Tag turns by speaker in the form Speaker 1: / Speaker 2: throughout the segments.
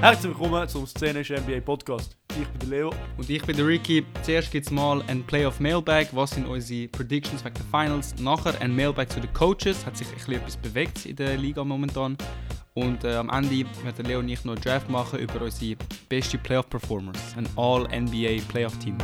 Speaker 1: Herzlich willkommen zum Szenisch NBA Podcast. Ich bin der Leo.
Speaker 2: Und ich bin der Ricky. Zuerst gibt es mal ein Playoff Mailbag. Was sind unsere Predictions wegen der Finals? Nachher ein Mailbag zu den Coaches. Hat sich ein bisschen etwas bewegt in der Liga momentan. Und äh, am Ende wird Leo und ich noch einen Draft machen über unsere beste Playoff Performers. Ein All-NBA Playoff Team.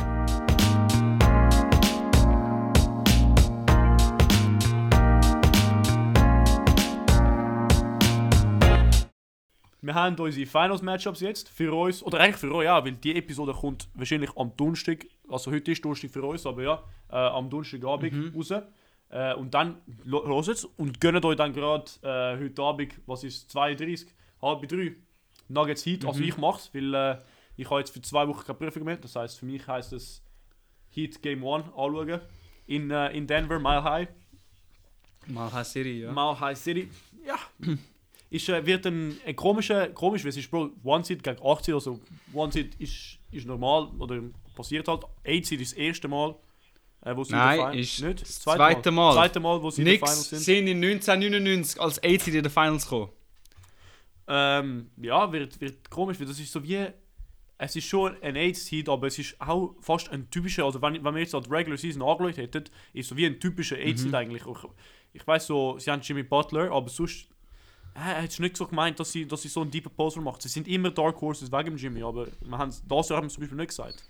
Speaker 1: Wir haben unsere Finals-Matchups jetzt für uns, oder eigentlich für euch, ja, weil die Episode kommt wahrscheinlich am Donnerstag, also heute ist Donnerstag für uns, aber ja, äh, am Donnerstagabend
Speaker 2: Mhm.
Speaker 1: raus. Äh, und dann los jetzt und gönnt euch dann gerade äh, heute Abend, was ist 32, halb drei, Nuggets Heat. Also
Speaker 2: Mhm.
Speaker 1: ich mach's, weil äh, ich habe jetzt für zwei Wochen keine Prüfung mehr. Das heißt für mich heißt es Heat Game 1 anschauen in, äh, in Denver, Mile High.
Speaker 2: Mal High City, ja.
Speaker 1: Mile High City. Ja. ist, äh, wird ein, ein komischer, komisch, weil es ist Bro, One Seed gegen 8 Seed, also One Seed ist, ist normal oder passiert halt. 8 Seed ist das erste Mal, äh, wo sie
Speaker 2: Nein,
Speaker 1: in der
Speaker 2: ist
Speaker 1: nicht?
Speaker 2: das zweite Mal.
Speaker 1: zweite Mal, wo sie in der Finals
Speaker 2: Nix
Speaker 1: sind.
Speaker 2: sind in 1999 als 80 in den Finals gekommen.
Speaker 1: Ähm, ja, wird, wird komisch, weil das ist so wie. Es ist schon ein 8 Seed, aber es ist auch fast ein typischer, also wenn, wenn wir jetzt an die Regular Season angeschaut hätten, ist so wie ein typischer 8 Seed eigentlich. Ich, ich weiß so, sie haben Jimmy Butler, aber sonst. Er hat nicht so gemeint, dass sie, dass sie so einen deepen Poster macht. Sie sind immer Dark Horses wegen dem Jimmy, aber wir haben das Jahr haben wir zum Beispiel nicht gesagt.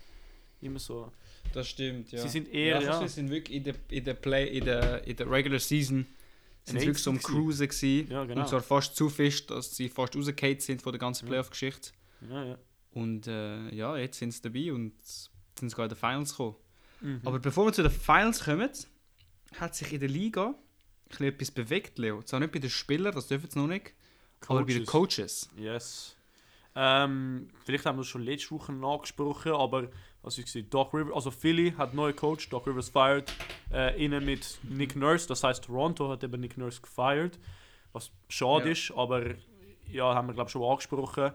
Speaker 1: Immer so.
Speaker 2: Das stimmt, ja.
Speaker 1: Sie sind eher, ja.
Speaker 2: Sie sind wirklich in der, in der Play, in der, in der Regular Season sind sie wirklich so am Cruisen gewesen.
Speaker 1: Ja, genau.
Speaker 2: Und zwar fast zu fest, dass sie fast rausgefallen sind von der ganzen. Playoff-Geschichte.
Speaker 1: Ja, ja.
Speaker 2: Und äh, ja, jetzt sind sie dabei und sind sogar in den Finals gekommen.
Speaker 1: Mhm.
Speaker 2: Aber bevor wir zu den Finals kommen, hat sich in der Liga bisschen etwas bewegt, Leo. Zwar nicht bei den Spielern, das dürfen sie noch nicht, aber bei den Coaches.
Speaker 1: Yes. Ähm, vielleicht haben wir das schon letzte Woche angesprochen, aber was ich gesehen, Doc Rivers, also Philly hat einen neuen Coach, Doc Rivers fired, äh, innen mit Nick Nurse, das heißt Toronto hat eben Nick Nurse gefeiert, was schade
Speaker 2: Ja.
Speaker 1: ist, aber ja, haben wir glaube ich schon angesprochen.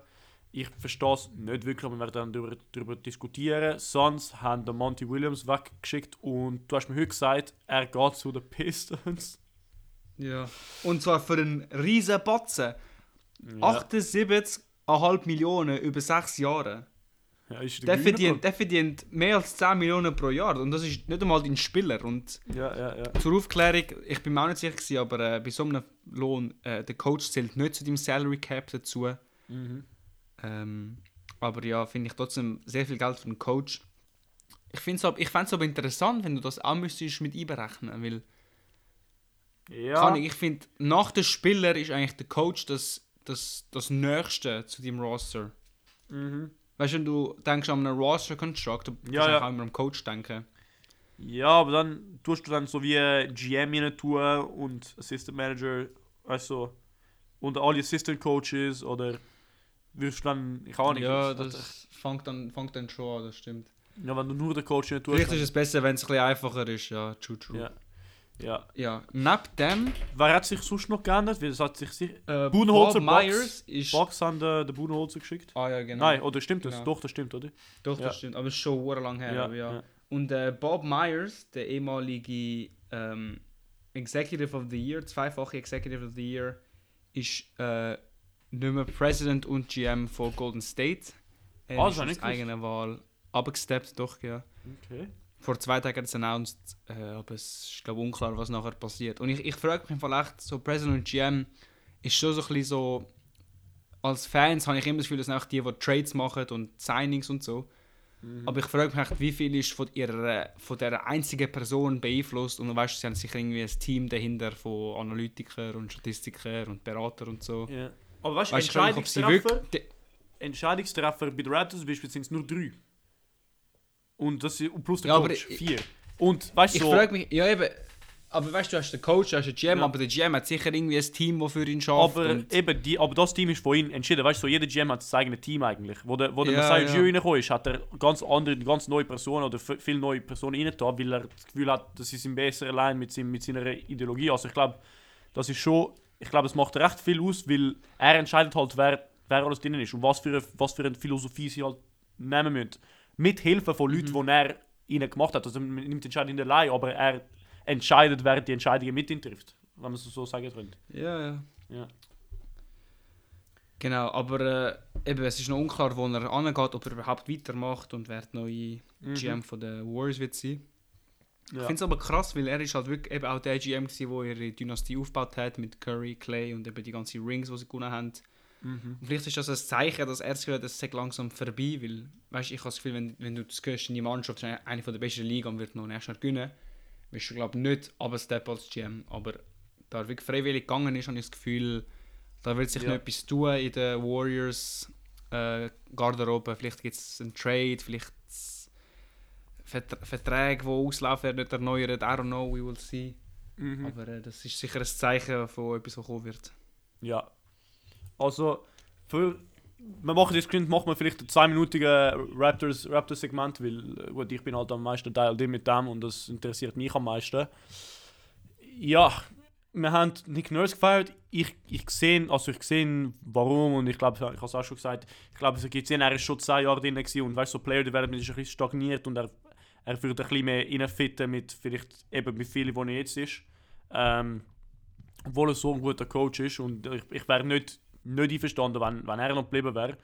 Speaker 1: Ich verstehe es nicht wirklich, aber wir werden dann darüber, darüber diskutieren. Suns haben den Monty Williams weggeschickt und du hast mir heute gesagt, er geht zu den Pistons.
Speaker 2: Ja. Und zwar für einen riesen Batzen.
Speaker 1: Ja,
Speaker 2: 78,5 Millionen über 6 Jahre.
Speaker 1: ja, ist
Speaker 2: Der
Speaker 1: Gewinner,
Speaker 2: verdient, der verdient mehr als 10 Millionen pro Jahr. Und das ist nicht einmal dein Spieler. Und.
Speaker 1: Ja, ja, ja.
Speaker 2: zur Aufklärung, ich bin mir auch nicht sicher, gewesen, aber äh, bei so einem Lohn, äh, der Coach zählt nicht zu deinem Salary Cap dazu.
Speaker 1: Mhm.
Speaker 2: Ähm, aber ja, finde ich trotzdem sehr viel Geld für einen Coach. Ich finde es aber, ich aber interessant, wenn du das auch müsstest mit einberechnen, weil
Speaker 1: Ja.
Speaker 2: kann ich, ich finde, nach dem Spieler ist eigentlich der Coach das, das, das Nächste zu deinem Roster.
Speaker 1: Mhm.
Speaker 2: Weißt du, wenn du denkst an einen Roster Construct, du musst
Speaker 1: Ja, ja.
Speaker 2: auch immer am Coach denken.
Speaker 1: Ja, aber dann tust du dann so wie GM rein tun und Assistant Manager, also und alle Assistant Coaches oder wirst du dann, ich auch nicht.
Speaker 2: Ja, das fängt dann, fängt dann schon an, das stimmt.
Speaker 1: ja, wenn du nur den Coach rein tust.
Speaker 2: Vielleicht ist es besser, wenn es ein bisschen einfacher ist, ja, true, true.
Speaker 1: ja. Ja.
Speaker 2: Ja, neben dem,
Speaker 1: Wer hat sich sonst noch geändert? Weil es hat sich
Speaker 2: äh,
Speaker 1: Box.
Speaker 2: Myers ist...
Speaker 1: Box haben den, den Budenholzer geschickt.
Speaker 2: Ah ja, genau.
Speaker 1: Nein, oder stimmt das?
Speaker 2: Genau.
Speaker 1: Doch, das stimmt, oder?
Speaker 2: Doch,
Speaker 1: Ja.
Speaker 2: das stimmt. Aber es ist schon lang her.
Speaker 1: Ja,
Speaker 2: aber ja.
Speaker 1: ja.
Speaker 2: Und äh, Bob Myers, der ehemalige ähm, Executive of the Year, zweifache Executive of the Year, ist äh, nicht mehr President und GM von Golden State. Er
Speaker 1: das
Speaker 2: ist aus eigener Wahl abgesteppt, doch, ja.
Speaker 1: Okay.
Speaker 2: Vor zwei Tagen hat es announced, äh, aber es ist glaube unklar, was nachher passiert. Und ich, ich frage mich im Fall echt, so President und GM ist schon so ein bisschen so, als Fans habe ich immer das Gefühl, das sind auch die, die Trades machen und Signings und so.
Speaker 1: Mhm.
Speaker 2: Aber ich frage mich echt, wie viel ist von ihrer von der einzigen Person beeinflusst und weißt, sie haben sicher irgendwie ein Team dahinter von Analytikern und Statistikern und Beratern und so.
Speaker 1: Ja. Aber weißt du,
Speaker 2: du,
Speaker 1: Entscheidungstreffer,
Speaker 2: wirklich.
Speaker 1: Entscheidungstreffer bei den Raptors zum Beispiel sind es nur drei. Und das ist, plus der
Speaker 2: Ja, aber
Speaker 1: Coach,
Speaker 2: ich-
Speaker 1: vier. Und weißt du,
Speaker 2: Ich
Speaker 1: so,
Speaker 2: frage mich, ja eben, aber weißt du, du hast den Coach, du hast den GM,
Speaker 1: Ja.
Speaker 2: aber der GM hat sicher irgendwie ein Team, das für ihn schafft.
Speaker 1: aber, eben die, aber das Team ist von ihm entschieden. Weißt du, so, jeder GM hat sein eigenes Team eigentlich. Wo der, wo der
Speaker 2: Ja,
Speaker 1: Messiah
Speaker 2: ja.
Speaker 1: Reingekommen ist, hat er ganz andere, ganz neue Personen oder viele neue Personen reingetan, weil er das Gefühl hat, das ist ihm besser allein mit, seinem, mit seiner Ideologie. Also ich glaube, das ist schon, ich glaube, es macht recht viel aus, weil er entscheidet halt, wer, wer alles drin ist und was für, eine, was für eine Philosophie sie halt nehmen müssen. Mit Hilfe von Leuten, die er ihnen gemacht hat. Also man nimmt die Entscheidung nicht allein, aber er entscheidet, wer die Entscheidungen mit ihm trifft. Wenn man es so sagen könnte.
Speaker 2: ja, ja.
Speaker 1: Ja.
Speaker 2: Genau, aber äh, eben, es ist noch unklar, wo er angeht, ob er überhaupt weitermacht und wer der neue
Speaker 1: Mhm.
Speaker 2: GM von den Warriors wird sein. Ich
Speaker 1: Ja.
Speaker 2: finde es aber krass, weil er ist halt wirklich eben auch der GM gewesen, der ihre Dynastie aufgebaut hat mit Curry, Clay und eben die ganzen Rings, die sie gewonnen haben.
Speaker 1: Mhm.
Speaker 2: Und vielleicht ist das ein Zeichen, dass er das Gefühl hat, es sei langsam vorbei, weil, weißt, ich habe das Gefühl, wenn, wenn du das hörst, deine Mannschaft ist eine der besten Liga und wird noch nächstes Jahr gewinnen, wirst du, glaube ich, nicht Step als GM, aber da er wirklich freiwillig gegangen ist, habe ich das Gefühl, da wird sich
Speaker 1: Ja.
Speaker 2: noch etwas tun in der Warriors äh, Garderobe, vielleicht gibt es einen Trade, vielleicht Verträge, die auslaufen, werden nicht erneuert, I don't know, we will see.
Speaker 1: Mhm.
Speaker 2: Aber äh, das ist sicher ein Zeichen von etwas, was kommen wird.
Speaker 1: Ja. Also, für, wir machen das Kind, machen wir vielleicht ein zweiminütiges Raptors, Raptors Segment, weil äh, gut, ich bin halt am meisten Teil mit dem und das interessiert mich am meisten. Ja, wir haben Nick Nurse gefeiert. Ich, ich sehe, also ich sehe, warum und ich glaube, ich habe es auch schon gesagt, ich glaube, es gibt er ist schon zwei Jahre drin gewesen und weißt so Player Development ist ein bisschen stagniert und er, er würde ein bisschen mehr reinfitten mit vielleicht eben mit vielen, die er jetzt ist. Ähm, obwohl er so ein guter Coach ist und ich, ich wäre nicht, nicht einverstanden, wenn, wenn er noch geblieben wäre.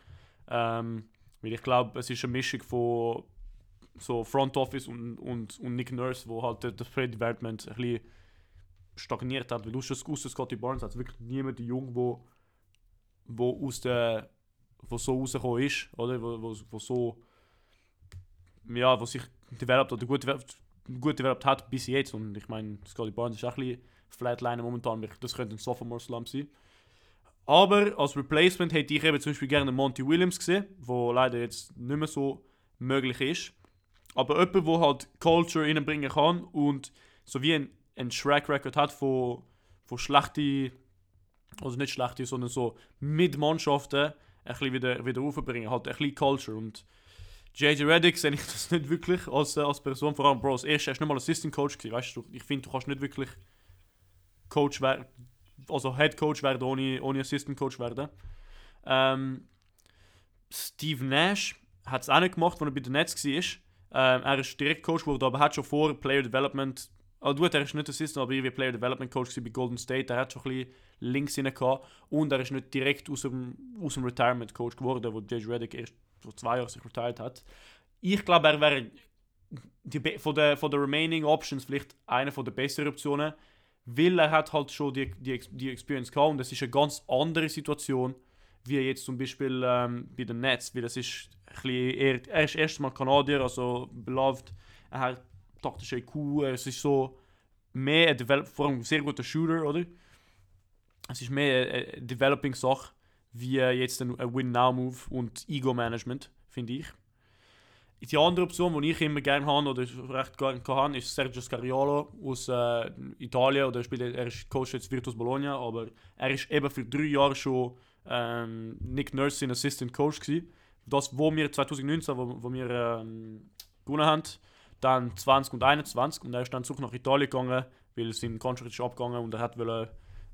Speaker 1: Ähm, weil ich glaube, es ist eine Mischung von so Front Office und, und, und Nick Nurse, wo halt das Play Development ein bisschen stagniert hat. Weil du hast aus Scotty Barnes hat wirklich niemand jung, wo, wo aus der wo so rausgekommen ist, oder? Wo, wo, wo so ja, wo sich developed oder gut developed, gut developed hat bis jetzt. Und ich meine, Scotty Barnes ist auch ein bisschen Flatline momentan. Das könnte ein Sophomore Slump sein. Aber als Replacement hätte ich eben zum Beispiel gerne Monty Williams gesehen, wo leider jetzt nicht mehr so möglich ist. Aber jemand, der halt Culture reinbringen kann und so wie ein, ein Track Record hat von, von schlechten, also nicht schlechte, sondern so mit Mannschaften ein bisschen wieder, wieder aufbringen. Halt ein bisschen Culture. Und JJ Reddick sehe ich das nicht wirklich als, äh, als Person, vor allem Bros. Erst, er ist nicht mal Assistant Coach gewesen, weißt du. Ich finde, du kannst nicht wirklich Coach werden, also Head Coach werden, ohne, ohne Assistant Coach werden. Ähm, Steve Nash hat es auch nicht gemacht, als er bei den Nets war. Ähm, er ist direkt Coach geworden, aber hat schon vor Player Development. Also gut, er ist nicht Assistant, aber irgendwie Player Development Coach bei Golden State. Er hat schon ein bisschen links rein gehabt. Und er ist nicht direkt aus dem, aus dem Retirement Coach geworden, wo J.J. Reddick erst vor zwei Jahren sich retired hat. Ich glaube, er wäre von der remaining Options vielleicht eine der besseren Optionen, weil er hat halt schon die, die, die Experience gehabt und das ist eine ganz andere Situation, wie jetzt zum Beispiel ähm, bei den Nets, weil das ist ein eher, er ist erstmal Kanadier, also beloved, er hat taktische IQ, es ist so mehr ein Develop, sehr guter Shooter, oder? Es ist mehr eine, Developing-Sache, wie jetzt ein Win-Now-Move und Ego-Management, finde ich. Die andere Option, die ich immer gerne habe oder recht gerne habe, ist Sergio Scariolo aus äh, Italien. Oder er, spielt, er ist Coach jetzt Virtus Bologna, aber er ist eben für drei Jahre schon ähm, Nick Nurse sein Assistant Coach gewesen. Das, wo wir 2019, wo, wo wir ähm, gewonnen haben, dann 20 und 21 und er ist dann zurück nach Italien gegangen, weil sein Contract ist abgegangen und er hat wollen,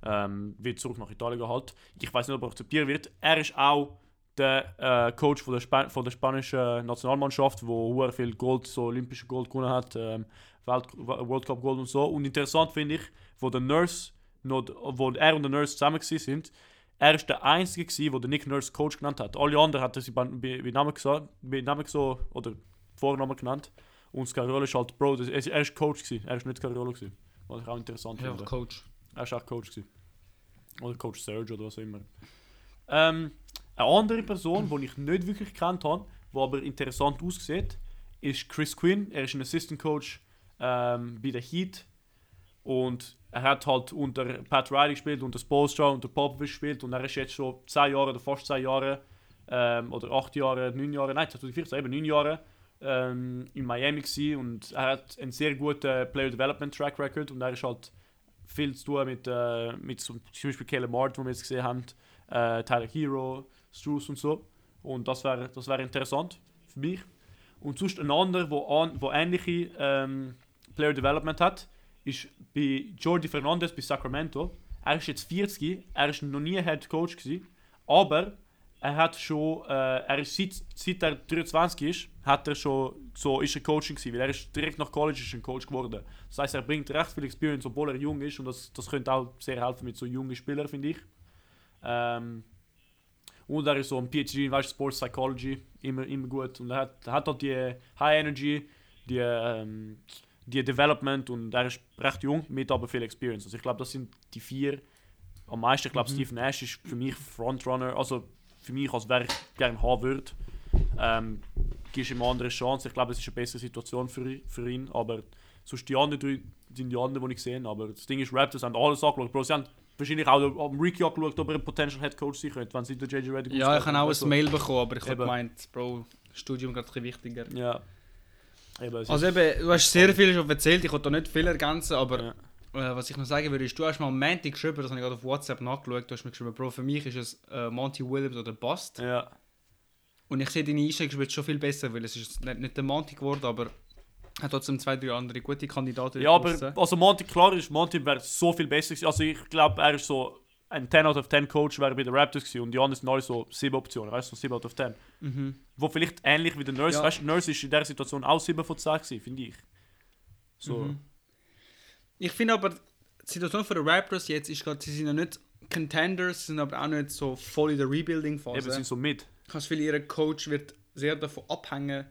Speaker 1: ähm, wieder zurück nach Italien gehalten. Ich weiß nicht, ob er akzeptiert wird. Er ist auch der äh, Coach von der, Spa von der spanischen Nationalmannschaft, wo sehr viel Gold, so olympische Gold gewonnen hat, ähm, Welt World Cup Gold und so. Und interessant finde ich, wo der Nurse, noch, wo er und der Nurse zusammen sind, er ist der Einzige gewesen, der Nick Nurse Coach genannt hat. Alle anderen hat er sie bei, bei, bei Namen gesagt, bei Namen so oder Vornamen genannt. Und Scariolo ist halt Bro, das, er er ist Coach gewesen, er ist nicht Scariolo gewesen. Was ich auch interessant
Speaker 2: Ja,
Speaker 1: finde.
Speaker 2: Coach.
Speaker 1: Er war auch Coach. Gewesen. Oder Coach Serge oder was auch immer. Ähm, eine andere Person, die ich nicht wirklich gekannt habe, die aber interessant aussieht, ist Chris Quinn. Er ist ein Assistant Coach ähm, bei der Heat. Und er hat halt unter Pat Riley gespielt, unter Spolstra, unter Popovich gespielt. Und er ist jetzt schon 10 Jahre oder fast 10 Jahre, ähm, oder 8 Jahre, 9 Jahre, nein, 2014, eben 9 Jahre ähm, in Miami gewesen. Und er hat einen sehr guten Player Development Track Record. Und er ist halt viel zu tun mit, äh, mit zum Beispiel Caleb Mart, wo wir jetzt gesehen haben, äh, Tyler Hero, Struce und so. Und das wäre das wär interessant für mich. Und sonst ein anderer, wo, an, wo ähnliche ähm, Player Development hat, ist bei Jordi Fernandez bei Sacramento. Er ist jetzt 40, er ist noch nie Head Coach gewesen, aber er hat schon, äh, er ist seit, seit er 23 ist, hat er schon so ist er Coaching gewesen, weil er ist direkt nach College ist ein Coach geworden. Das heißt, er bringt recht viel Experience, obwohl er jung ist und das, das könnte auch sehr helfen mit so jungen Spielern, finde ich. Ähm, Und er ist so ein PhD in weißt, Sports Psychology, immer, immer gut. Und er hat, hat dort die High Energy, die, ähm, die Development und er ist recht jung, mit aber viel Experience. Also ich glaube, das sind die vier am meisten. Ich glaube,
Speaker 2: Mhm.
Speaker 1: Steve Nash ist für mich Frontrunner, also für mich, als wer ich gerne haben würde. Ähm, gibst ihm eine andere Chance. Ich glaube, es ist eine bessere Situation für, für ihn. Aber sonst die anderen drei sind die anderen, die ich sehe. Aber das Ding ist, Raptors haben alles angeschaut. Bro, sie haben wahrscheinlich auch am Ricky angeschaut, ob er ein Potential Head Coach sein könnte, wenn sie den JJ Redick
Speaker 2: Ja, ich habe auch
Speaker 1: Also,
Speaker 2: ein Mail bekommen, aber ich habe gemeint, Bro, Studium gerade ein wichtiger.
Speaker 1: Ja. Eben,
Speaker 2: Also eben, du hast sehr viel schon erzählt, ich wollte da nicht viel ergänzen, aber
Speaker 1: Ja.
Speaker 2: äh, was ich noch sagen würde, ist, du hast mal am Montag geschrieben, das habe ich gerade auf WhatsApp nachgeschaut, du hast mir geschrieben, Bro, für mich ist es äh, Monty Williams oder Bust.
Speaker 1: ja.
Speaker 2: Und ich sehe deine Einstellung wird schon viel besser, weil es ist nicht, nicht der Monty geworden, aber hat trotzdem zwei, drei andere gute Kandidaten.
Speaker 1: Ja, aber
Speaker 2: draussen.
Speaker 1: also Monty, klar ist, Monty wäre so viel besser gewesen. Also ich glaube, er ist so ein 10 out of 10 Coach wäre bei den Raptors gewesen und die anderen sind alle so 7 Optionen, weißt du, so 7 out of 10.
Speaker 2: Mhm.
Speaker 1: Wo vielleicht ähnlich wie der Nurse,
Speaker 2: Ja.
Speaker 1: weißt du, Nurse ist in dieser Situation auch 7 von 10 gewesen, finde ich. So,
Speaker 2: Mhm. Ich finde aber, die Situation für die Raptors jetzt ist gerade, sie sind ja nicht Contenders, sie sind aber auch nicht so voll in der
Speaker 1: eben,
Speaker 2: Rebuilding-Phase.
Speaker 1: sind so mit.
Speaker 2: Das Gefühl, ihr Coach wird sehr davon abhängen,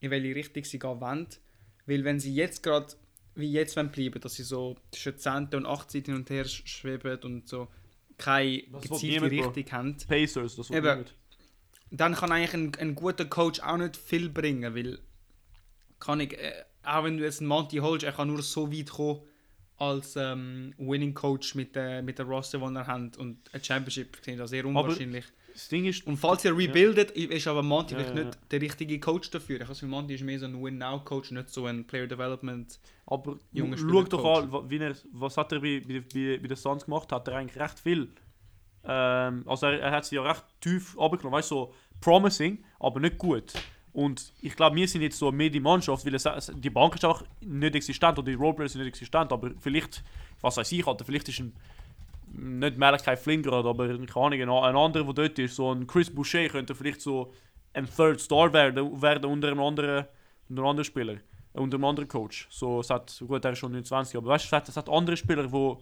Speaker 2: in welche Richtung sie gehen wollen. Weil wenn sie jetzt gerade, wie jetzt wollen bleiben, dass sie so zwischen 10. und 18 hin und her sch- schweben und so keine
Speaker 1: Das
Speaker 2: gezielte
Speaker 1: niemand, Bro.
Speaker 2: Richtung haben,
Speaker 1: Pacers, das
Speaker 2: Eben. dann kann eigentlich ein, ein guter Coach auch nicht viel bringen, weil kann ich, äh, auch wenn du jetzt einen Monty holst, er kann nur so weit kommen als ähm, Winning Coach mit, der mit der Roster, die er hat und ein Championship finde ich das sehr unwahrscheinlich.
Speaker 1: Das Ding ist,
Speaker 2: Und falls ihr rebuildet, ist aber Monty
Speaker 1: Ja,
Speaker 2: vielleicht
Speaker 1: ja,
Speaker 2: nicht der richtige Coach dafür. Ich Gefühl, Monty ist mehr so ein Win-Now-Coach, nicht so ein Player Development.
Speaker 1: aber
Speaker 2: Junge
Speaker 1: schau doch an, wie er, was hat er bei, bei, bei, bei den Suns gemacht? Hat er eigentlich recht viel. Ähm, also er, er hat sie ja recht tief abgenommen, weißt du, so promising, aber nicht gut. Und ich glaube, wir sind jetzt so mehr die Mannschaft, weil es, es- die Bank ist auch nicht existent oder die Roleplayers sind nicht existent, aber vielleicht, was weiß ich, Alter, vielleicht ist ein nicht Malachi Flynn gerade, aber keine Ahnung, ein, ein anderer, der dort ist, so ein Chris Boucher könnte vielleicht so ein Third Star werden, werden unter einem anderen, unter einem anderen Spieler, äh, unter einem anderen Coach. So, es hat, gut, er ist schon 29, aber weißt du, es hat, es hat andere Spieler, wo,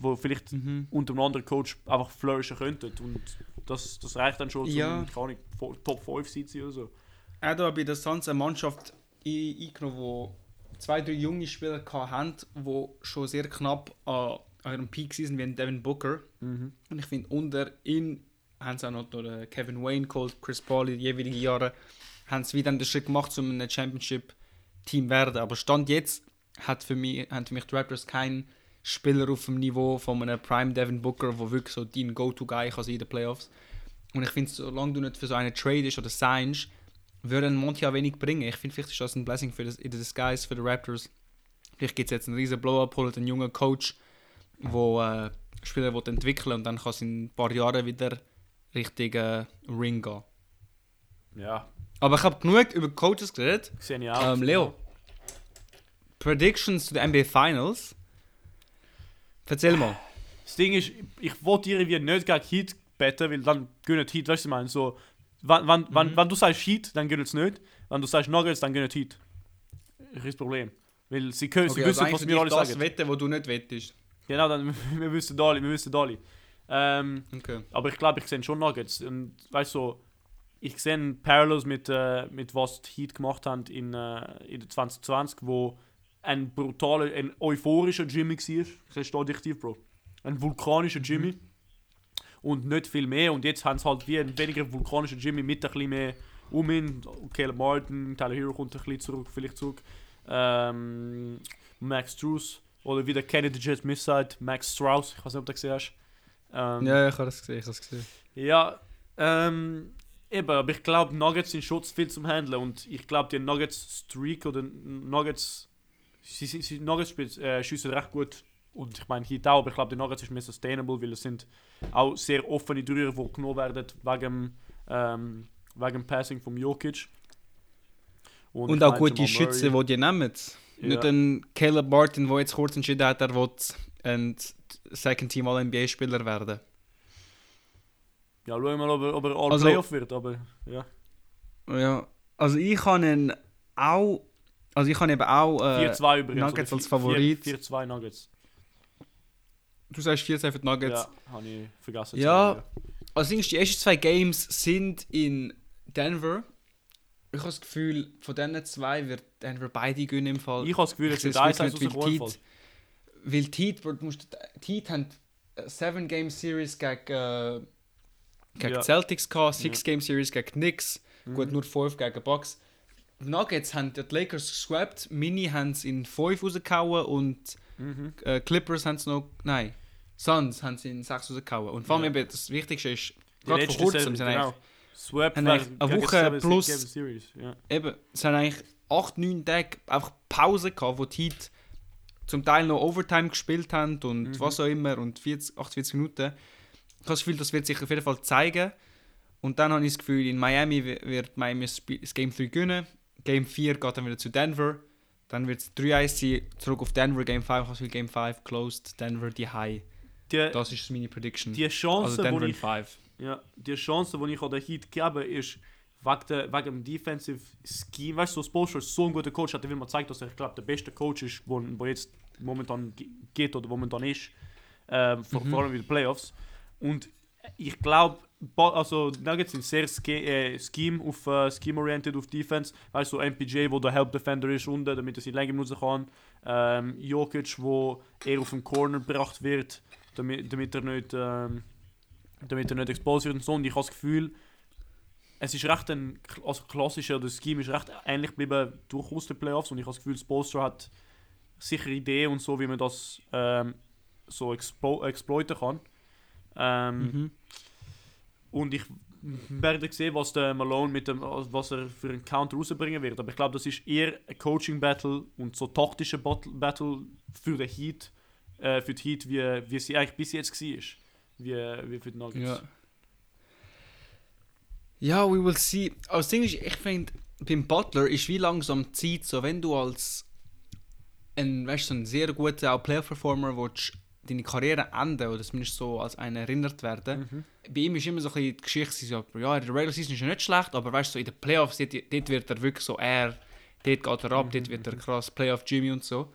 Speaker 1: wo vielleicht unter einem anderen Coach einfach flourishen könnten und das, das reicht dann schon
Speaker 2: Ja.
Speaker 1: zum, keine Ahnung, Top 5 Seed oder so.
Speaker 2: Hat aber bei der Suns eine Mannschaft ein- eingenommen, wo zwei, drei junge Spieler hatten, die schon sehr knapp an, ihrem Peak sind, wie ein Devin Booker. Und ich finde, unter ihn haben sie auch noch den Kevin Wayne geholt, Chris Paul in jeweiligen Jahren, haben sie wieder den Schritt gemacht, um ein Championship-Team werden. Aber Stand jetzt hat für mich, haben für mich die Raptors keinen Spieler auf dem Niveau von einem Prime Devin Booker, der wirklich so dein Go-To-Guy kann sein in den Playoffs. Und ich finde, solange du nicht für so einen Trade ist oder signst, würde ein Monty auch wenig bringen. Ich finde, vielleicht ist das ein Blessing für das, in the disguise für die Raptors. Vielleicht gibt es jetzt einen riesen Blow-Up, holt einen jungen Coach, der äh, Spieler will entwickeln und dann kann es in ein paar Jahren wieder Richtung äh, Ring gehen.
Speaker 1: Ja,
Speaker 2: Aber ich habe genug über Coaches geredet.
Speaker 1: sehe ich auch.
Speaker 2: Ähm, Leo, Predictions zu den NBA Finals. Erzähl mal.
Speaker 1: Das Ding ist, ich wollte irgendwie nicht gegen Heat betten, weil dann gönnt Heat, weißt du, ich meine? So, wenn, wenn, wenn, wenn du sagst Heat, dann gönnt es nicht. Wenn du sagst Nuggets, dann gönnt Heat. Das ist das Problem. Weil sie, können, sie
Speaker 2: Okay, also
Speaker 1: wissen,
Speaker 2: eigentlich
Speaker 1: was
Speaker 2: für
Speaker 1: wir
Speaker 2: dich
Speaker 1: alle
Speaker 2: das
Speaker 1: sagen.
Speaker 2: wetten, wo du nicht wettest.
Speaker 1: Genau, dann, wir wissen alle, wir wissen alle. Ähm,
Speaker 2: Okay.
Speaker 1: aber ich glaube, ich sehe schon Nuggets. Und weißt du, so, ich sehe Parallels mit, äh, mit was die Heat gemacht haben in, äh, in der 2020, wo ein brutaler, ein euphorischer Jimmy war. Ich stehe dich tief, Bro. Ein vulkanischer Jimmy. Und nicht viel mehr. Und jetzt haben sie halt wie ein weniger vulkanischer Jimmy mit ein bisschen mehr um ihn. Caleb Martin, Tyler Hero kommt ein bisschen zurück, vielleicht zurück. Ähm, Max Struess. Oder wieder Kennedy Jet Misside, Max Strauss. Ich weiß nicht, ob du das gesehen hast. Ähm,
Speaker 2: Ja, ich habe es gesehen, ich habe es gesehen.
Speaker 1: ja, ähm, eben, aber ich glaube, Nuggets sind schon zu viel zum Handeln und ich glaube, die Nuggets Streak oder Nuggets, sie, sie, sie Nuggets äh, schiessen recht gut und ich meine, hier auch, aber ich glaube, die Nuggets ist mehr sustainable, weil es sind auch sehr offene Dreier, die genommen werden wegen, ähm, wegen dem Passing vom Jokic.
Speaker 2: Und,
Speaker 1: ich
Speaker 2: auch
Speaker 1: meine,
Speaker 2: gute Schützen, die die nehmen.
Speaker 1: Ja.
Speaker 2: Nicht ein Caleb Martin, der jetzt kurz entschieden hat, er will ein Second Team All-NBA-Spieler werden.
Speaker 1: Ja, schauen wir mal, ob er, ob er All
Speaker 2: Also-
Speaker 1: wird, aber ja.
Speaker 2: Ja, also ich kann ihn auch, also ich kann eben auch, äh,
Speaker 1: 4-2 übrigens.
Speaker 2: Nuggets als Favorit.
Speaker 1: 4-2 Nuggets.
Speaker 2: du sagst 4 für die Nuggets.
Speaker 1: Ja, habe ich vergessen.
Speaker 2: Ja. Also die ersten zwei Games sind in Denver. Ich habe das Gefühl, von diesen zwei wird Denver beide gewinnen im Fall.
Speaker 1: Ich habe das Gefühl, es wird eins
Speaker 2: weil
Speaker 1: rauskommen.
Speaker 2: Heat- Weil die Heat, musst, die Heat haben eine 7-Game-Series gegen, äh, gegen
Speaker 1: Ja.
Speaker 2: Celtics gehabt, 6-Game-Series gegen Knicks,
Speaker 1: Mhm.
Speaker 2: gut nur 5 gegen Bucks. Die Nuggets haben die Lakers geswappt, Mini haben es in 5 rausgehauen und
Speaker 1: Mhm.
Speaker 2: äh, Clippers haben es noch. Nein, Suns haben sie in 6 rausgehauen. Und vor allem
Speaker 1: Ja.
Speaker 2: das Wichtigste ist, gerade vor kurzem sind
Speaker 1: genau. Swap
Speaker 2: haben eigentlich eine Woche
Speaker 1: Seven-
Speaker 2: plus-
Speaker 1: Series. Ja.
Speaker 2: eben, es haben eigentlich 8, 9 Tage einfach Pause gehabt, wo die Heat zum Teil noch Overtime gespielt haben und
Speaker 1: Mhm.
Speaker 2: was auch immer und 40, 48 Minuten. Ich habe das Gefühl, das wird sich auf jeden Fall zeigen. Und dann habe ich das Gefühl, in Miami wi- wird Miami das Game 3 gewinnen. Game 4 geht dann wieder zu Denver. Dann wird es 3-1 sein, zurück auf Denver. Game 5, ich habe das Gefühl, Game 5 closed, Denver die High.
Speaker 1: Die,
Speaker 2: Das ist meine Prediction.
Speaker 1: die Chance,
Speaker 2: also Denver
Speaker 1: ich
Speaker 2: 5.
Speaker 1: Ja, die Chance, die ich an den Heat gebe, ist wegen, der, wegen dem Defensive Scheme. Weißt du, so ist so ein guter Coach, hat er will man zeigt, dass er, glaube, der beste Coach ist, wo, wo jetzt momentan ge- geht oder momentan ist. Ähm, vor,
Speaker 2: Mhm.
Speaker 1: vor allem in den Playoffs. Und ich glaube, also Nuggets sind sehr ske äh, Scheme auf äh, Scheme-oriented auf Defense. Weißt du, so MPJ, wo der Help Defender ist unten, damit er sie länger nutzen kann. Ähm, Jokic, wo er auf dem Corner gebracht wird, damit, damit er nicht ähm, damit er nicht exposed wird und so. Und ich habe das Gefühl, es ist recht ein also klassischer, das Scheme ist recht ähnlich geblieben durchaus den Playoffs und ich habe das Gefühl, Spolstra hat sicher Ideen und so, wie man das ähm, so explo exploiten kann. Ähm,
Speaker 2: Mhm.
Speaker 1: Und ich werde sehen, was der Malone mit dem, was er für einen Counter rausbringen wird. Aber ich glaube, das ist eher ein Coaching-Battle und so taktische Battle, Battle für den Heat, äh, für die Heat, wie, wie sie eigentlich bis jetzt war. Wie, wie für die Nuggets.
Speaker 2: Ja. Ja, we will see. Aber das Ding ist, ich finde, beim Butler ist wie langsam die Zeit, so wenn du als ein, weißt, so ein sehr guter Player-Performer willst, deine Karriere enden oder zumindest so als einer erinnert werden.
Speaker 1: Mhm.
Speaker 2: Bei ihm ist immer so ein bisschen die Geschichte, so, ja, in der Regular Season ist er nicht schlecht, aber weißt du, so in den Playoffs, dort, dort wird er wirklich so er, dort geht er ab, dort wird er krass Playoff Jimmy und so.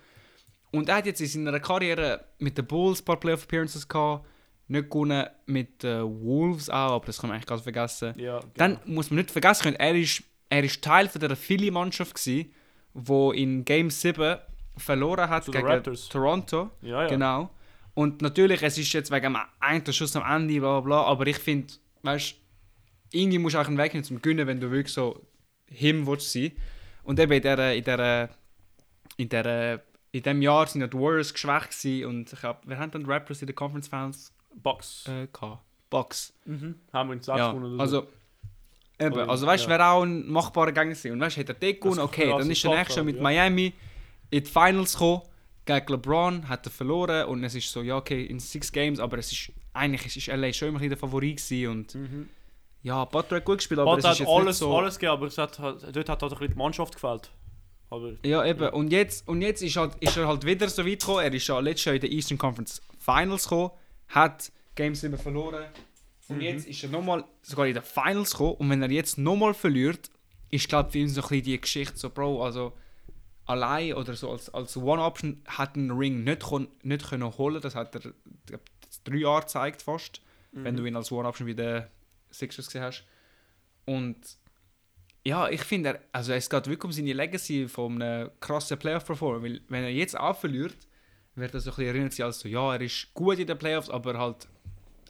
Speaker 2: Und er hat jetzt in seiner Karriere mit den Bulls ein paar Playoff Appearances gehabt, nicht gewonnen mit den Wolves auch, aber das kann man eigentlich ganz vergessen.
Speaker 1: Ja, genau.
Speaker 2: Dann muss man nicht vergessen können, er ist, er ist Teil von der Philly-Mannschaft gsi, wo in Game 7 verloren hat
Speaker 1: Zu
Speaker 2: gegen. Toronto.
Speaker 1: ja, ja.
Speaker 2: Genau. Und natürlich, es ist jetzt wegen dem einen Schuss am Ende, bla bla bla, aber ich finde, weißt irgendwie musst du auch einen Weg nehmen zum Gewinnen, wenn du wirklich so him willst sein. Und eben in der, in der, in der, in dem Jahr sind ja die Warriors geschwächt gewesen und ich hab, wir haben dann die Raptors in den Conference Finals
Speaker 1: Bucks.
Speaker 2: äh, gehabt. Bucks.
Speaker 1: Mhm. Haben wir in sechs
Speaker 2: Ja,
Speaker 1: oder so.
Speaker 2: also, eben,
Speaker 1: Oder-
Speaker 2: also weißt du,
Speaker 1: ja.
Speaker 2: wäre auch ein machbarer Gang gewesen. Und weißt du, hätte er den gewonnen,
Speaker 1: Das
Speaker 2: okay, dann ist der
Speaker 1: tough
Speaker 2: nächste
Speaker 1: werden,
Speaker 2: mit
Speaker 1: ja.
Speaker 2: Miami in die Finals gekommen, gegen LeBron, hat er verloren und es ist so, ja okay, in six Games, aber es ist, eigentlich es ist LA schon immer ein der Favorit gewesen und
Speaker 1: Mhm.
Speaker 2: ja, Butler hat gut gespielt, aber
Speaker 1: Aber
Speaker 2: es ist
Speaker 1: hat
Speaker 2: jetzt
Speaker 1: alles,
Speaker 2: nicht so...
Speaker 1: alles gegeben, aber es hat, dort hat halt ein bisschen die Mannschaft gefällt. Aber
Speaker 2: Ja, eben. Und jetzt, und jetzt ist, halt, ist er halt wieder so weit gekommen. Er ist ja letztes Jahr in der Eastern Conference Finals gekommen, hat Game 7 verloren. Und
Speaker 1: Mhm.
Speaker 2: jetzt ist er nochmal sogar in den Finals gekommen. Und wenn er jetzt nochmal verliert, ist, glaube für ihn so ein bisschen die Geschichte so, Bro, also allein oder so als, als One-Option hat einen Ring nicht, kon, nicht können holen. Das hat er glaub, drei Jahre gezeigt fast, wenn du ihn als One-Option wie der Sixers gesehen hast. Und ja, ich finde, also es geht wirklich um seine Legacy von einem krassen Playoff-Performer. Weil, wenn er jetzt auch verliert, wird er so ein bisschen erinnert sein als so, ja, er ist gut in den Playoffs, aber halt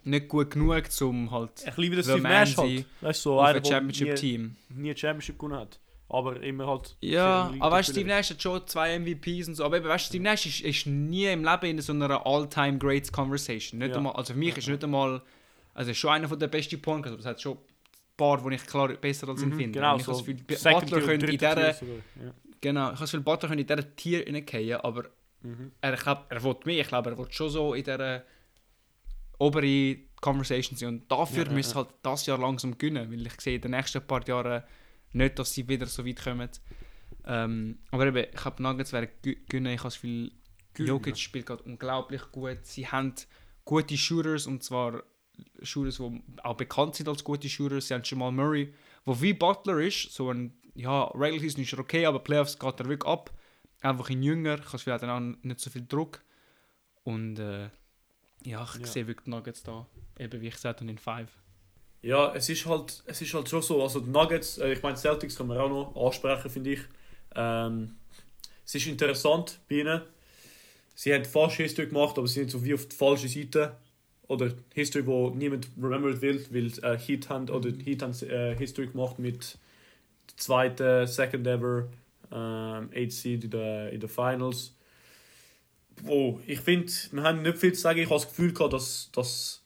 Speaker 2: nicht gut genug, um halt
Speaker 1: ich liebe das
Speaker 2: The
Speaker 1: Steve Nash halt. Weißt so
Speaker 2: auf ein
Speaker 1: nie,
Speaker 2: Championship-Team.
Speaker 1: nie ein Championship gewonnen hat. Aber immer halt.
Speaker 2: Ja, aber weißt du, Steve. Nash hat schon zwei MVPs und so. Aber eben, weißt du, Steve Nash ist, ist nie im Leben in so einer All-Time Greats Conversation. Nicht
Speaker 1: Ja.
Speaker 2: einmal, also für mich ist nicht einmal, also ist schon einer von der besten Guards, aber es hat schon ein paar, die ich klar besser als ihn
Speaker 1: Mhm,
Speaker 2: finde.
Speaker 1: Genau,
Speaker 2: ich
Speaker 1: so.
Speaker 2: das Butler könnte in dieser, genau, ich habe das Gefühl, Butler könnte in dieser Tier reingehen, aber
Speaker 1: Mhm.
Speaker 2: er, glaub, er will mehr, ich glaube, er will schon so in dieser obere Conversation sein. Und dafür
Speaker 1: Ja,
Speaker 2: müssen
Speaker 1: ja.
Speaker 2: halt das Jahr langsam gewinnen, weil ich sehe in den nächsten paar Jahren nicht, dass sie wieder so weit kommen. Ähm, aber eben, ich habe Nuggets werden gewinnen, ich habe das Gefühl. Jokic spielt gerade unglaublich gut. Sie haben gute Shooters und zwar Shooters, die auch bekannt sind als gute Shooters. Sie haben Jamal Murray, wo wie Butler ist, so ein, ja, Regular Season ist er okay, aber Playoffs geht er wirklich ab. Einfach ein jünger, er hat dann auch nicht so viel Druck. Und äh, ja, ich
Speaker 1: Ja.
Speaker 2: sehe wirklich die Nuggets da, eben wie ich gesagt habe, in 5.
Speaker 1: Ja, es ist halt, es ist halt schon so, also die Nuggets, äh, ich meine Celtics kann man auch noch ansprechen, finde ich. Ähm, es ist interessant bei ihnen. Sie haben fast History gemacht, aber sie sind so wie auf die falsche Seite. Oder History, wo niemand remembered will, weil äh, Heat haben, oder Heat haben äh, History gemacht mit der zweiten, second ever ähm, 8 Seed in den in der Finals. Wo ich finde, wir haben nicht viel zu sagen. Ich habe das Gefühl gehabt, dass, dass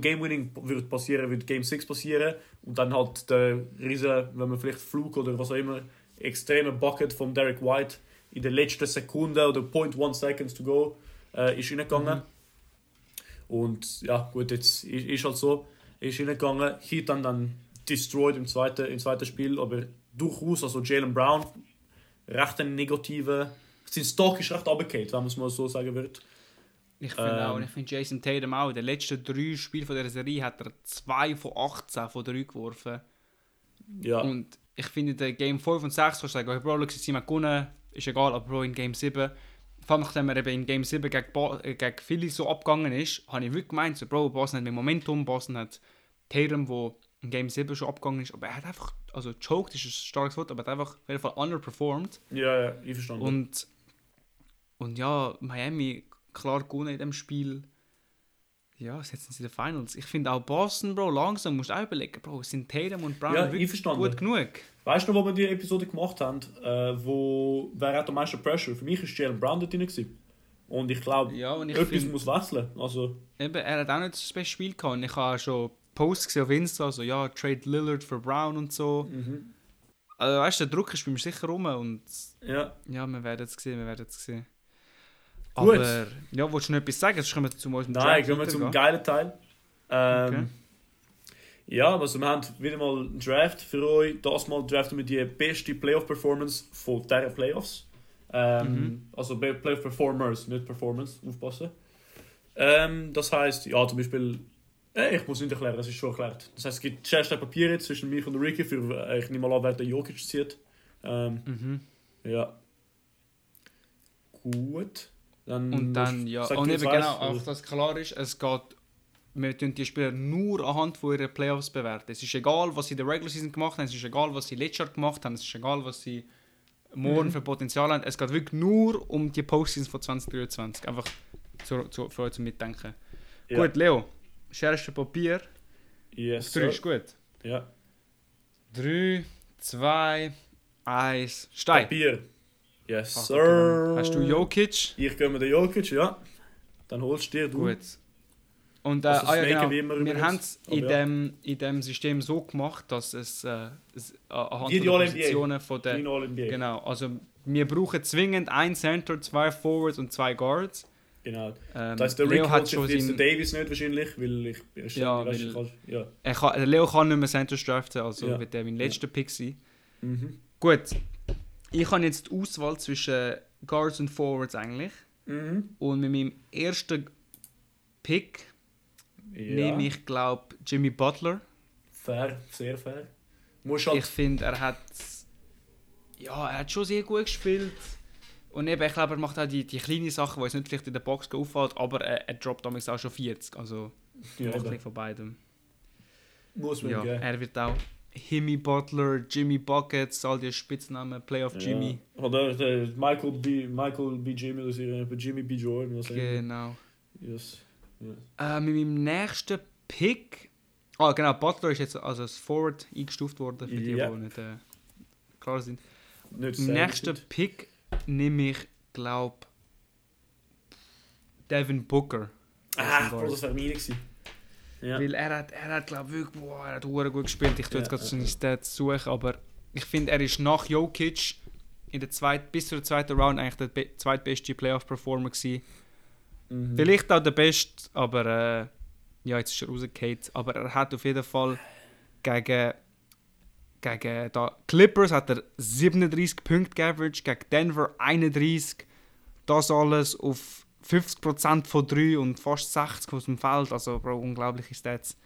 Speaker 1: Game Winning wird passieren, wird Game 6 passieren. Und dann halt der riesen, wenn man vielleicht Flug oder was auch immer, extreme Bucket von Derek White in der letzten Sekunde oder 0.1 seconds to go äh, ist reingegangen. Mhm. Und ja, gut, jetzt ist, ist halt so, ist reingegangen. Heat dann dann destroyed im zweiten, im zweiten Spiel, aber durchaus, also Jalen Brown, recht ein negativer, sein Stock ist recht runtergefallen, wenn man es mal so sagen wird.
Speaker 2: Ich finde ähm, auch, ich finde Jason Tatum auch, in den letzten drei Spielen von dieser Serie hat er 2 von 18 von 3 geworfen. Ja. Und ich finde, in Game 5 und 6 kannst du sagen, Bro, schau, sie haben gewonnen, ist egal, aber Bro, in Game 7, vor allem nachdem er eben in Game 7 gegen, ba äh, gegen Philly so abgegangen ist, habe ich wirklich gemeint, so, Bro, Boston hat mit Momentum, Boston hat Tatum, der in Game 7 schon abgegangen ist, aber er hat einfach, also choked ist ein starkes Wort, aber er hat einfach auf jeden Fall underperformed.
Speaker 1: Ja, ja, ich verstanden.
Speaker 2: Und, und ja, Miami klar gewonnen in dem Spiel. Ja, setzen sie in den Finals. Ich finde auch Boston, Bro, langsam musst du auch überlegen, Bro, sind Tatum und Brown
Speaker 1: ja, wirklich gut genug? Weißt du noch, wo wir die Episode gemacht haben, äh, wo wer hat am meisten Pressure? Für mich war Jalen Brown dort drin. Und ich glaube, ja, etwas find, muss wechseln. Also.
Speaker 2: Eben, er hat auch nicht das beste Spiel gehabt. Und ich habe schon Posts gesehen auf Insta, also ja, Trade Lillard für Brown und so. Mhm. Also weißt du, der Druck ist bei mir sicher rum und
Speaker 1: ja,
Speaker 2: ja wir werden es sehen, wir werden es sehen. Gut. Aber, ja, willst du noch etwas sagen? Sonst kommen wir zu
Speaker 1: unserem Nein, gehen wir zum geilen Teil. Ähm, okay. Ja, also wir haben wieder mal einen Draft für euch. Das Mal draften wir die beste Playoff-Performance von dieser Playoffs. Ähm, mhm. Also Playoff-Performers, nicht Performance, aufpassen. Ähm, das heisst, ja, zum Beispiel, äh, ich muss nicht erklären, das ist schon erklärt. Das heisst, es gibt ein Papier jetzt zwischen mich und Ricky, für, äh, ich nehme mal an, wer der Jokic zieht. Ähm, mhm. Ja. Gut.
Speaker 2: Dann und dann, ja, und eben genau, auch dass klar ist, es geht, wir tun die Spieler nur anhand von ihren Playoffs bewerten. Es ist egal, was sie in der Regular Season gemacht haben, es ist egal, was sie letztes Jahr gemacht haben, es ist egal, was sie morgen mhm. für Potenzial haben. Es geht wirklich nur um die Postseason von 2023. Einfach zu, zu, für euch zum Mitdenken. Ja. Gut, Leo, scherste Papier.
Speaker 1: Yes.
Speaker 2: Drei ist gut.
Speaker 1: Ja.
Speaker 2: 3, 2, 1, Stein.
Speaker 1: Papier. Yes, Ach, sir.
Speaker 2: Hast du Jokic?
Speaker 1: Ich gehe mit der Jokic, ja. Dann holst du dir du.
Speaker 2: Gut. Und äh, ah, ja, genau. wir haben es in, ja. dem, in dem System so gemacht, dass es, es äh, anhand
Speaker 1: die
Speaker 2: der Positionen von der... Genau, also wir brauchen zwingend ein Center, zwei Forwards und zwei Guards.
Speaker 1: Genau. Ähm, da ist der Leo Rick hat schon jetzt Davis nicht wahrscheinlich, weil ich...
Speaker 2: ich ja, weil ich kann, ja. Er kann, Leo kann nicht mehr Center draften, also ja. wird er mein letzter Pick sein.
Speaker 1: Mhm.
Speaker 2: Gut, ich habe jetzt die Auswahl zwischen Guards und Forwards eigentlich.
Speaker 1: Mhm.
Speaker 2: Und mit meinem ersten Pick ja. nehme ich, glaube Jimmy Butler.
Speaker 1: Fair, sehr fair.
Speaker 2: Halt ich finde, er hat. Ja, er hat schon sehr gut gespielt. Und eben, ich glaube, er macht auch die, die kleinen Sachen, die jetzt nicht vielleicht in der Box auffällt, aber er, er droppt damals auch schon 40. Also, ja, ein von beidem.
Speaker 1: Muss man
Speaker 2: ja, geben. Er wird auch Himmy Butler, Jimmy Buckets, all die Spitznamen, Playoff ja. Jimmy.
Speaker 1: Oder der Michael B. Michael B. Jimmy, das ist Jimmy B. Jordan. Was
Speaker 2: genau.
Speaker 1: Yes.
Speaker 2: yes. Äh, mit meinem nächsten Pick. Ah, genau, Butler ist jetzt also als Forward eingestuft worden, für die, yeah. die nicht äh, klar sind. Nicht nächsten Pick nehme ich, glaube Devin Booker.
Speaker 1: Ah, das wäre meine gewesen.
Speaker 2: Ja. Weil er hat, er hat glaube wirklich, boah, er hat gut gespielt. Ich tue jetzt gerade seine Stats suchen, aber ich finde, er ist nach Jokic in der zweit, bis zur zweiten Round eigentlich der be zweitbeste Playoff-Performer gewesen. Mhm. Vielleicht auch der beste, aber äh, ja, jetzt ist er rausgefallen. Aber er hat auf jeden Fall gegen, gegen da Clippers hat er 37 Punkte geaveraged, gegen Denver 31. Das alles auf 50% von 3 und fast 60 aus dem Feld. Also, Bro, unglaubliche Stats.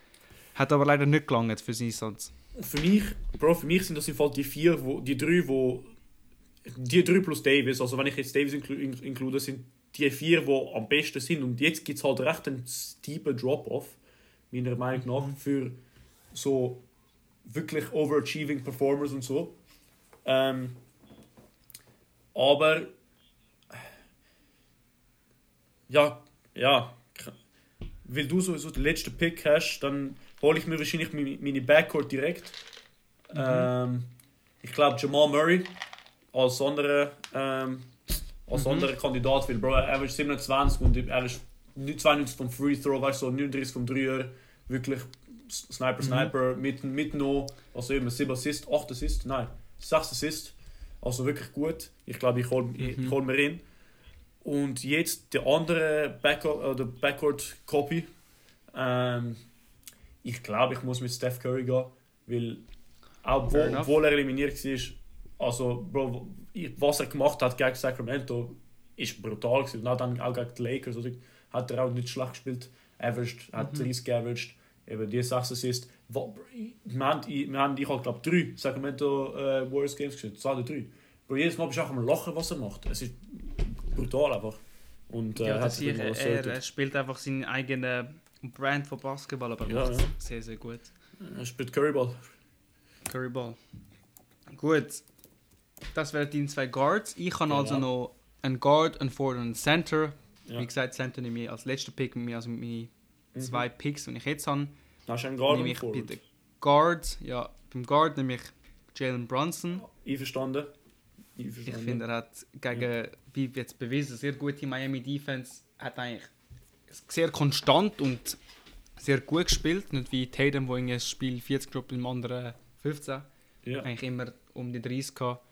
Speaker 2: Hat aber leider nicht gelangt für seinen Einsatz.
Speaker 1: Für mich, Bro, für mich sind das im Fall die vier, wo, die drei, wo die drei plus Davis, also wenn ich jetzt Davis inklude, sind die vier, die am besten sind. Und jetzt gibt es halt recht einen steipen Drop-off, meiner Meinung nach, mhm. für so wirklich overachieving Performers und so. Ähm, aber ja, ja, weil du sowieso den letzten Pick hast, dann hole ich mir wahrscheinlich meine, Backcourt direkt.
Speaker 2: Mhm.
Speaker 1: Ähm, ich glaube Jamal Murray als anderer ähm, als
Speaker 2: Mhm.
Speaker 1: anderer Kandidat, weil Bro, er ist 27 und er ist 92 vom Free Throw, weißt du, so 39 vom Dreier, wirklich Sniper,
Speaker 2: Mhm.
Speaker 1: Sniper, mit, mit noch, also eben 7 Assist, 8 Assist, nein, 6 Assist, also wirklich gut. Ich glaube, ich hole
Speaker 2: Mhm.
Speaker 1: hol mir ihn. Und jetzt der andere oder Backcourt Copy. Ähm, ich glaube, ich muss mit Steph Curry gehen, weil
Speaker 2: enough.
Speaker 1: obwohl er eliminiert war, also Bro, was er gemacht hat gegen Sacramento, ist brutal gewesen. Und auch dann auch gegen die Lakers, oder? hat er auch nicht schlecht gespielt. Averaged, hat
Speaker 2: Mhm.
Speaker 1: 30 geaveraged, eben die 6 Assists. Wo- Wir haben, wir haben ich glaube drei Sacramento äh, Warriors Games gespielt, zwei oder drei. Bro, jedes Mal bist du auch am Lachen, was er macht. Es ist brutal einfach. Und, äh,
Speaker 2: Ja,
Speaker 1: hat
Speaker 2: hier, er, er spielt einfach seinen eigenen Brand von Basketball, aber
Speaker 1: Ja,
Speaker 2: macht
Speaker 1: ja.
Speaker 2: sehr, sehr gut.
Speaker 1: Er spielt Curryball.
Speaker 2: Curryball. Gut. Das wären die zwei Guards. Ich habe
Speaker 1: Genau.
Speaker 2: also noch einen Guard, einen Forward und einen Center.
Speaker 1: Ja.
Speaker 2: Wie gesagt, Center nehme ich als letzter Pick, mir, also mit
Speaker 1: Mhm.
Speaker 2: zwei Picks, die ich jetzt habe.
Speaker 1: Dann hast du einen Guard
Speaker 2: nehme ich bei den Guard, ja, beim Guard nehme ich Jalen Brunson.
Speaker 1: Einverstanden.
Speaker 2: Ich
Speaker 1: Einverstanden.
Speaker 2: finde, er hat gegen, wie jetzt bewiesen, sehr gute Miami Defense. Hat eigentlich sehr konstant und sehr gut gespielt. Nicht wie Tatum, wo in ein Spiel 40 Gruppen im anderen 15.
Speaker 1: ja.
Speaker 2: Eigentlich immer um die 30 gehabt.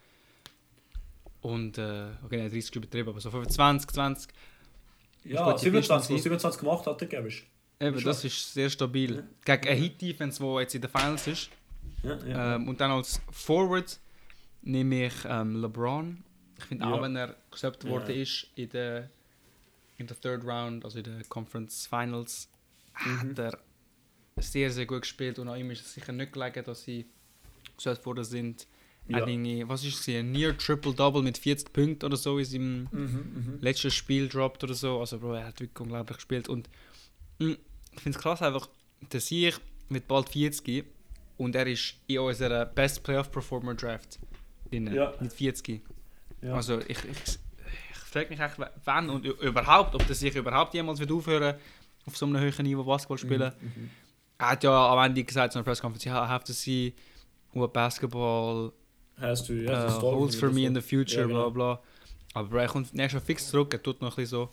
Speaker 2: Und, äh, okay, nicht 30 ist übertrieben, aber so 25, 20.
Speaker 1: ja,
Speaker 2: gute
Speaker 1: 27,
Speaker 2: Efficiency.
Speaker 1: 27 gemacht hat er gewischt.
Speaker 2: Eben, das ist sehr stabil. Gegen eine Heat-Defense, die jetzt in den Finals ist.
Speaker 1: Ja, ja.
Speaker 2: Ähm, und dann als Forward nehme ich ähm, LeBron. Ich finde
Speaker 1: Ja.
Speaker 2: auch, wenn er gesetzt
Speaker 1: Ja.
Speaker 2: worden ist in der, in der Third Round, also in der Conference Finals,
Speaker 1: Mhm.
Speaker 2: hat er sehr, sehr gut gespielt. Und auch ihm ist es sicher nicht gelegen, dass sie gesetzt worden sind. Er
Speaker 1: ja.
Speaker 2: irgendwie, was ist es, ein Near Triple-Double mit 40 Punkten oder so in seinem
Speaker 1: Mhm, mhm.
Speaker 2: letztes Spiel droppt oder so. Also, Bro, er hat wirklich unglaublich gespielt. Und mh, ich finde es krass, einfach, der Sieg wird bald 40 und er ist in unserer Best Playoff Performer Draft drin,
Speaker 1: Ja.
Speaker 2: mit 40.
Speaker 1: Ja.
Speaker 2: Also, ich, ich, ich frage mich echt, wann und überhaupt, ob der sich überhaupt jemals wird aufhören auf so einem höheren Niveau Basketball spielen.
Speaker 1: Mhm, mhm.
Speaker 2: Er hat ja am Ende gesagt, so einer Presskonferenz, ja, I have to see what basketball
Speaker 1: Hast du, ja,
Speaker 2: uh,
Speaker 1: das ist toll,
Speaker 2: holds for
Speaker 1: das
Speaker 2: me in the future,
Speaker 1: Ja, genau.
Speaker 2: bla bla. Aber er kommt nächstes Jahr fix zurück, er tut noch ein bisschen so.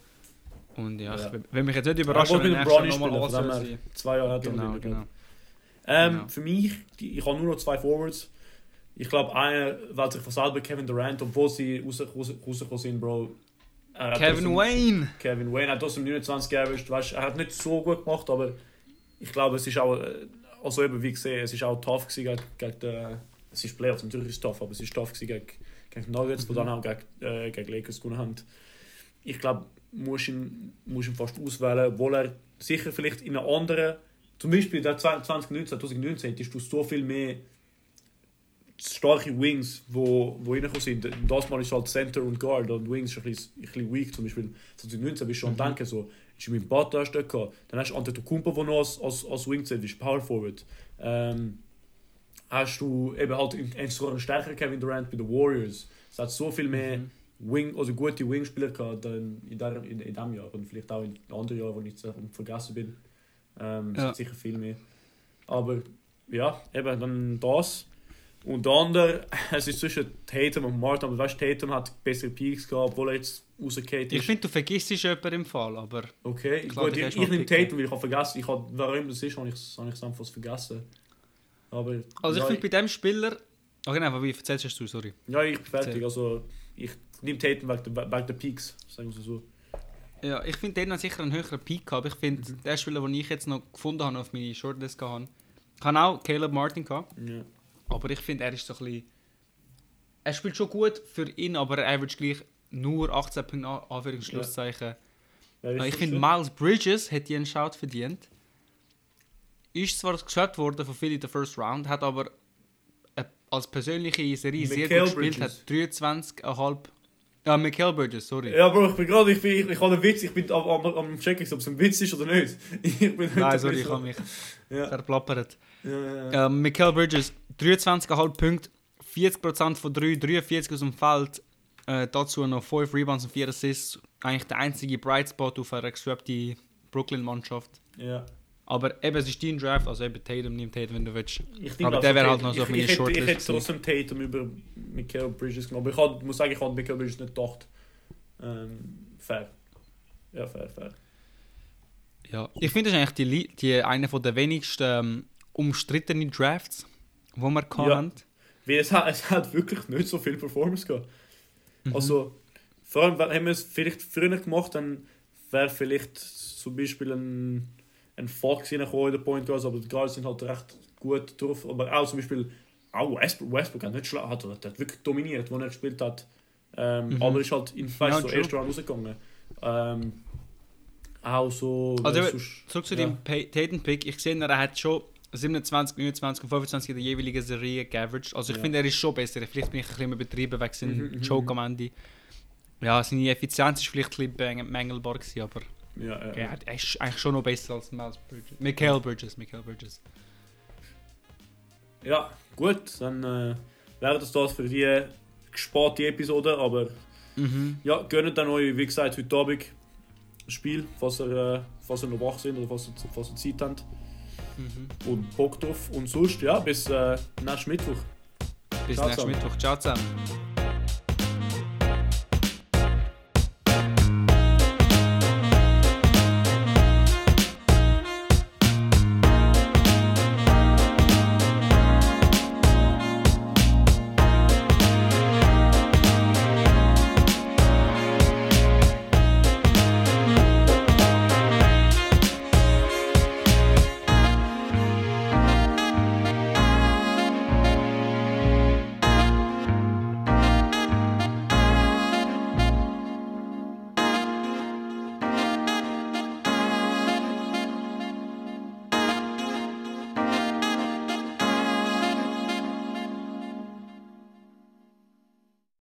Speaker 2: Und ja,
Speaker 1: Ja.
Speaker 2: ich will mich jetzt nicht
Speaker 1: Er dem
Speaker 2: nächstes Jahr
Speaker 1: Bronny
Speaker 2: nochmal sein.
Speaker 1: Zwei Jahre hat er
Speaker 2: Genau,
Speaker 1: noch
Speaker 2: genau.
Speaker 1: Ähm,
Speaker 2: Genau.
Speaker 1: Für mich, die, ich habe nur noch zwei Forwards. Ich glaube, einer wählt sich von selber Kevin Durant, obwohl sie raus- raus- rausgekommen sind, Bro. Er
Speaker 2: Kevin
Speaker 1: trotzdem-
Speaker 2: Wayne!
Speaker 1: Kevin Wayne hat trotzdem 29 geaveraged. Weißt, er hat nicht so gut gemacht, aber ich glaube, es ist auch, äh, also eben wie gesehen, es ist auch tough gewesen gegen, gegen den, es ist Playoffs, natürlich ist es tough, aber es ist tough gewesen gegen, gegen die Nuggets, die
Speaker 2: Mhm.
Speaker 1: dann auch gegen, äh, gegen Lakers gewonnen haben. Ich glaube, muss ihn, muss ihn fast auswählen, obwohl er sicher vielleicht in einer anderen, zum Beispiel der 2019, 2019, hättest du so viel mehr starke Wings, wo, wo reingekommen sind. Das Mal ist halt Center und Guard und Wings ist ein bisschen, ein bisschen weak. Zum Beispiel 2019 bist du schon
Speaker 2: Mhm.
Speaker 1: Denken, so, ist mit Butler hast du gehabt. Dann hast du Antetokounmpo, der noch als, als, als Wing zählt, ist Power Forward. Ähm, hast du eben halt in, in sogar einen stärkeren Kevin Durant bei den Warriors. Es hat so viel mehr
Speaker 2: Mhm.
Speaker 1: Wing, also gute Wing-Spieler gehabt dann in, der, in, in diesem Jahr und vielleicht auch in anderen Jahren, wo ich jetzt vergessen bin. Ähm,
Speaker 2: Ja.
Speaker 1: sicher viel mehr. Aber ja, eben dann das. Und der andere, es ist zwischen Tatum und Martin, aber weißt du, Tatum hat bessere Peaks gehabt, obwohl er jetzt rausgekehrt
Speaker 2: Ich
Speaker 1: ist.
Speaker 2: finde, du vergisst jemanden im Fall, aber
Speaker 1: Okay,
Speaker 2: Klar,
Speaker 1: gut, ich, ich nehme. Tatum, weil ich habe vergessen, ich habe, warum das ist, habe ich es ich es einfach vergessen. Aber
Speaker 2: Also
Speaker 1: ja,
Speaker 2: ich finde bei dem Spieler... Okay, nein, aber wie erzählst du, sorry.
Speaker 1: ja, ich bin fertig. Also ich nehme Tatum wegen der, wegen der Peaks, sagen wir so.
Speaker 2: Ja, ich finde, der hat sicher einen höheren Peak gehabt. Ich finde,
Speaker 1: Mhm.
Speaker 2: der Spieler, den ich jetzt noch gefunden habe auf meine Shortlist gehabt, kann auch Caleb Martin gehabt.
Speaker 1: Ja.
Speaker 2: Aber ich finde, er ist so ein bisschen... Er spielt schon gut für ihn, aber er average gleich nur 18 Punkte, An- Anführungsschlusszeichen.
Speaker 1: Ist
Speaker 2: ich finde? Miles Bridges hätte einen Shout verdient. Ist zwar geschaut worden von Philly in der First Round, hat aber als persönliche Serie sehr gut gespielt, hat 23,5 Ja, Michael Bridges, sorry.
Speaker 1: Ja, Bro, ich bin gerade, ich, bin, ich, ich habe einen Witz, ich bin am, am, am checken, ob es ein Witz ist oder nicht. Ich bin
Speaker 2: Nein, sorry, ich habe mich
Speaker 1: Ja,
Speaker 2: verplappert.
Speaker 1: ja, ja. ja.
Speaker 2: Ähm, Michael Bridges, 23,5 Punkte, 40% von 3, 43 aus dem Feld. Äh, dazu noch 5 Rebounds und 4 Assists. Eigentlich der einzige Bright Spot auf einer geswappten Brooklyn-Mannschaft.
Speaker 1: ja.
Speaker 2: Aber eben, es ist dein Draft, also eben Tatum, nimm Tatum, wenn du willst.
Speaker 1: Ich
Speaker 2: Aber
Speaker 1: also
Speaker 2: der wäre halt noch so auf
Speaker 1: ich,
Speaker 2: meine
Speaker 1: ich, hätte, ich
Speaker 2: Shortlist
Speaker 1: hätte trotzdem Tatum über Michael Bridges genommen. Aber ich muss sagen, ich habe Michael Bridges nicht gedacht. Ähm, fair. Ja, fair, fair.
Speaker 2: Ja. Ich finde, das ist eigentlich die, die eine von der wenigsten ähm, umstrittenen Drafts, die wir gehabt
Speaker 1: Ja. Weil es hat, es hat wirklich nicht so viel Performance gehabt.
Speaker 2: Mhm.
Speaker 1: Also, vor allem, wenn wir es vielleicht früher gemacht, dann wäre vielleicht zum Beispiel ein, ein Fox reingekommen in den Point Guards, aber die Guards sind halt recht gut drauf. Aber auch zum Beispiel, auch Westbrook, Westbrook hat nicht schlecht, hat, hat wirklich dominiert, wo er gespielt hat. Ähm,
Speaker 2: Mhm.
Speaker 1: Aber ist halt in
Speaker 2: Ja,
Speaker 1: weißt, so
Speaker 2: true.
Speaker 1: ersten Round rausgegangen. Ähm, auch so.
Speaker 2: Also, Zurück zu
Speaker 1: ja.
Speaker 2: dem Tatum-Pick. Ich sehe, er hat schon 27, 29 und 25 in der jeweiligen Serie geaveraged. Also ich
Speaker 1: Ja.
Speaker 2: finde, er ist schon besser. Vielleicht bin ich ein bisschen übertrieben wegen seinem
Speaker 1: Mhm, mhm,
Speaker 2: Joke
Speaker 1: mhm.
Speaker 2: am Ende. Ja, seine Effizienz ist vielleicht ein bisschen mängelbar gewesen, aber
Speaker 1: Ja, ja,
Speaker 2: er er ist eigentlich schon noch besser als Miles Bridges. Michael Bridges, Michael Bridges.
Speaker 1: Ja, gut, dann äh, wäre das das für die gesparte Episode, aber
Speaker 2: Mhm.
Speaker 1: ja, gönnt dann euch, wie gesagt, heute Abend ein Spiel, falls ihr, äh, falls ihr noch wach sind oder falls ihr, falls ihr Zeit habt
Speaker 2: Mhm.
Speaker 1: und Bock drauf. Und sonst, ja, bis äh, nächsten Mittwoch.
Speaker 2: Bis nächsten. Mittwoch. Ciao zusammen.